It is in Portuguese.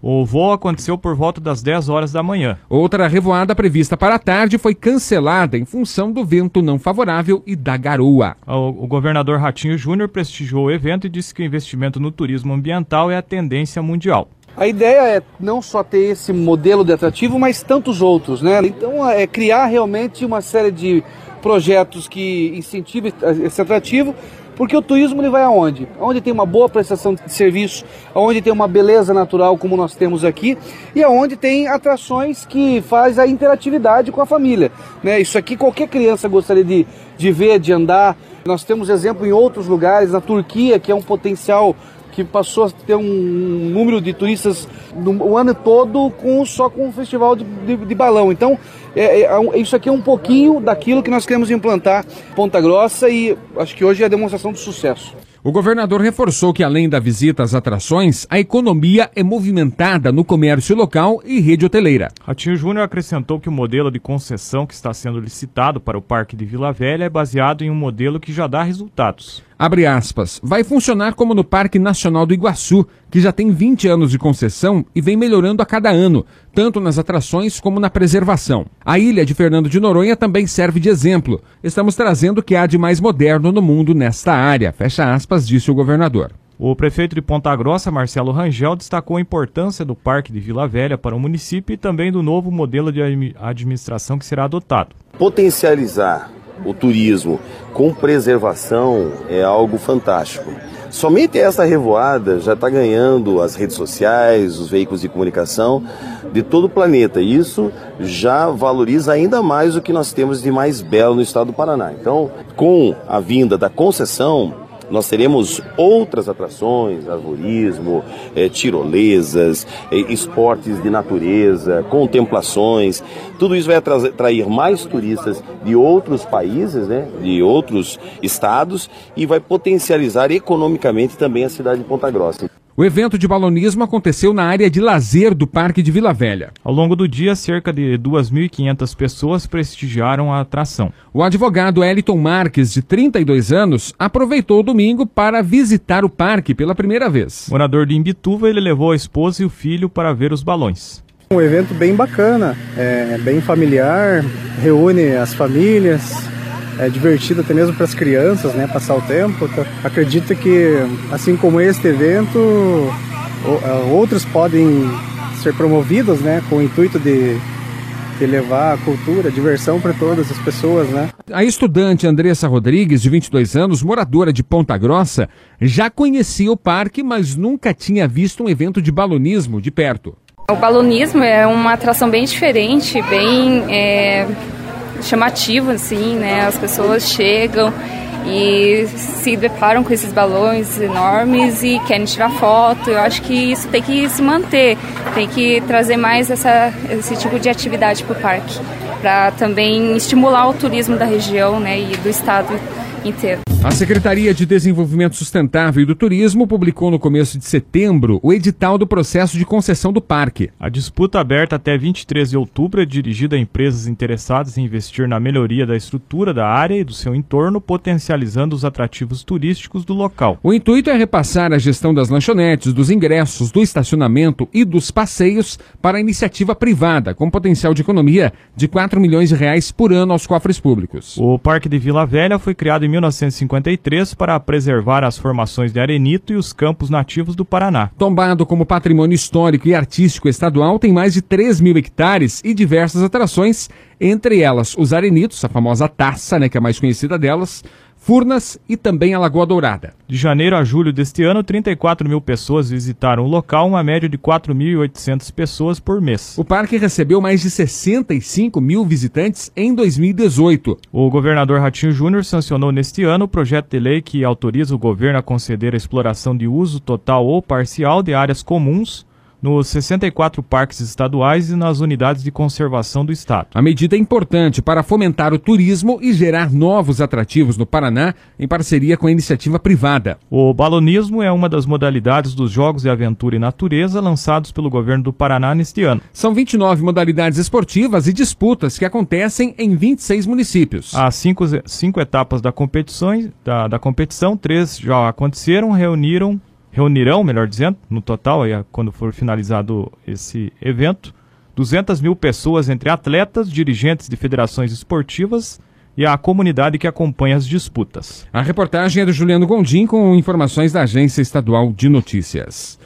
O voo aconteceu por volta das 10 horas da manhã. Outra revoada prevista para a tarde foi cancelada em função do vento não favorável e da garoa. O, o governador Ratinho Júnior prestigiou o evento e disse que o investimento no turismo ambiental é a tendência mundial. A ideia é não só ter esse modelo de atrativo, mas tantos outros, né? Então é criar realmente uma série de projetos que incentivem esse atrativo, porque o turismo ele vai aonde? Onde tem uma boa prestação de serviço, onde tem uma beleza natural como nós temos aqui e aonde tem atrações que faz a interatividade com a família, né? Isso aqui qualquer criança gostaria de, de ver, de andar. Nós temos exemplo em outros lugares, na Turquia, que é um potencial que passou a ter um número de turistas o ano todo com, só com o festival de, de, de balão. Então, é, é, é, isso aqui é um pouquinho daquilo que nós queremos implantar Ponta Grossa e acho que hoje é a demonstração de sucesso. O governador reforçou que, além da visita às atrações, a economia é movimentada no comércio local e rede hoteleira. Ratinho Júnior acrescentou que o modelo de concessão que está sendo licitado para o Parque de Vila Velha é baseado em um modelo que já dá resultados. Abre aspas. Vai funcionar como no Parque Nacional do Iguaçu, que já tem 20 anos de concessão e vem melhorando a cada ano, tanto nas atrações como na preservação. A ilha de Fernando de Noronha também serve de exemplo. Estamos trazendo o que há de mais moderno no mundo nesta área. Fecha aspas, disse o governador. O prefeito de Ponta Grossa, Marcelo Rangel, destacou a importância do Parque de Vila Velha para o município e também do novo modelo de administração que será adotado. Potencializar o turismo com preservação é algo fantástico. Somente essa revoada já está ganhando as redes sociais, os veículos de comunicação de todo o planeta. Isso já valoriza ainda mais o que nós temos de mais belo no estado do Paraná. Então, com a vinda da concessão, nós teremos outras atrações, arvorismo, é, tirolesas, é, esportes de natureza, contemplações. Tudo isso vai atrair mais turistas de outros países, né, de outros estados e vai potencializar economicamente também a cidade de Ponta Grossa. O evento de balonismo aconteceu na área de lazer do Parque de Vila Velha. Ao longo do dia, cerca de 2.500 pessoas prestigiaram a atração. O advogado Eliton Marques, de 32 anos, aproveitou o domingo para visitar o parque pela primeira vez. Morador de Imbituva, ele levou a esposa e o filho para ver os balões. Um evento bem bacana, é bem familiar, reúne as famílias, é divertido até mesmo para as crianças, né, passar o tempo. Então, acredito que, assim como este evento, é, outros podem ser promovidos, né, com o intuito de, de levar a cultura, a diversão para todas as pessoas, né. A estudante Andressa Rodrigues, de 22 anos, moradora de Ponta Grossa, já conhecia o parque, mas nunca tinha visto um evento de balonismo de perto. O balonismo é uma atração bem diferente, bem é chamativo, assim, né? As pessoas chegam e se deparam com esses balões enormes e querem tirar foto. Eu acho que isso tem que se manter, tem que trazer mais essa, esse tipo de atividade para o parque, para também estimular o turismo da região né, e do estado inteiro. A Secretaria de Desenvolvimento Sustentável e do Turismo publicou no começo de setembro o edital do processo de concessão do parque. A disputa aberta até 23 de outubro é dirigida a empresas interessadas em investir na melhoria da estrutura da área e do seu entorno, potencializando os atrativos turísticos do local. O intuito é repassar a gestão das lanchonetes, dos ingressos, do estacionamento e dos passeios para a iniciativa privada, com potencial de economia de 4 milhões de reais por ano aos cofres públicos. O Parque de Vila Velha foi criado em 1950 1953 para preservar as formações de arenito e os campos nativos do Paraná. Tombado como patrimônio histórico e artístico estadual, tem mais de 3 mil hectares e diversas atrações, entre elas os arenitos, a famosa taça, né, que é a mais conhecida delas, Furnas e também a Lagoa Dourada. De janeiro a julho deste ano, 34 mil pessoas visitaram o local, uma média de 4.800 pessoas por mês. O parque recebeu mais de 65 mil visitantes em 2018. O governador Ratinho Júnior sancionou neste ano o projeto de lei que autoriza o governo a conceder a exploração de uso total ou parcial de áreas comuns nos 64 parques estaduais e nas unidades de conservação do Estado. A medida é importante para fomentar o turismo e gerar novos atrativos no Paraná em parceria com a iniciativa privada. O balonismo é uma das modalidades dos Jogos de Aventura e Natureza lançados pelo governo do Paraná neste ano. São 29 modalidades esportivas e disputas que acontecem em 26 municípios. Há cinco, cinco etapas da competição, da, da competição, três já aconteceram, reuniram reunirão, melhor dizendo, no total, aí, quando for finalizado esse evento, 200 mil pessoas entre atletas, dirigentes de federações esportivas e a comunidade que acompanha as disputas. A reportagem é do Juliano Gondim com informações da Agência Estadual de Notícias.